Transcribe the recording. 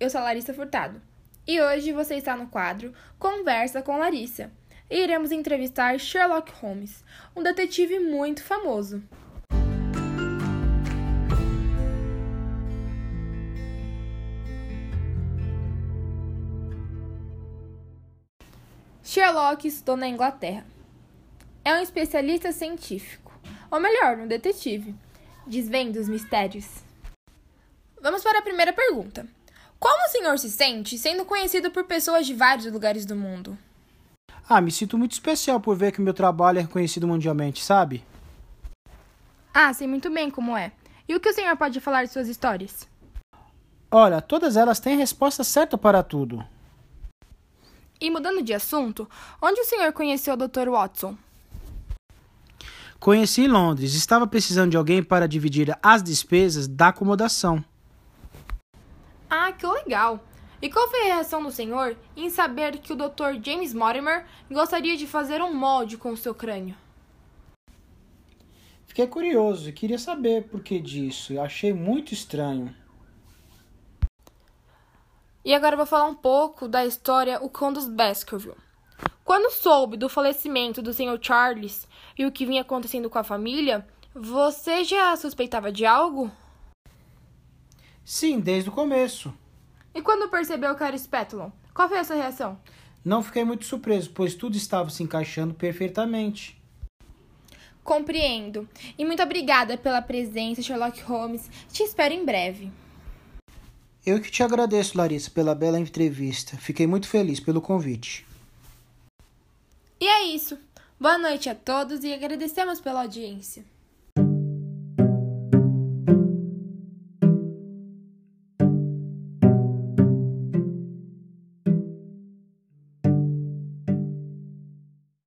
eu sou Larissa Furtado e hoje você está no quadro Conversa com Larissa e iremos entrevistar Sherlock Holmes, um detetive muito famoso. Sherlock estudou na Inglaterra. É um especialista científico, ou melhor, um detetive. Desvenda os mistérios. Vamos para a primeira pergunta. Como o senhor se sente sendo conhecido por pessoas de vários lugares do mundo? Ah, me sinto muito especial por ver que meu trabalho é reconhecido mundialmente, sabe? Ah, sei muito bem como é. E o que o senhor pode falar de suas histórias? Olha, todas elas têm resposta certa para tudo. E mudando de assunto, onde o senhor conheceu o Dr. Watson? Conheci em Londres. Estava precisando de alguém para dividir as despesas da acomodação. Ah, que legal! E qual foi a reação do senhor em saber que o Dr. James Mortimer gostaria de fazer um molde com o seu crânio? Fiquei curioso e queria saber por que disso. Eu achei muito estranho. E agora vou falar um pouco da história O Cão dos Baskerville. Quando soube do falecimento do Sr. Charles e o que vinha acontecendo com a família, você já suspeitava de algo? Sim, desde o começo. E quando percebeu que era Spatulon, qual foi a sua reação? Não fiquei muito surpreso, pois tudo estava se encaixando perfeitamente. Compreendo. E muito obrigada pela presença, Sherlock Holmes. Te espero em breve. Eu que te agradeço, Larissa, pela bela entrevista. Fiquei muito feliz pelo convite. E é isso. Boa noite a todos e agradecemos pela audiência.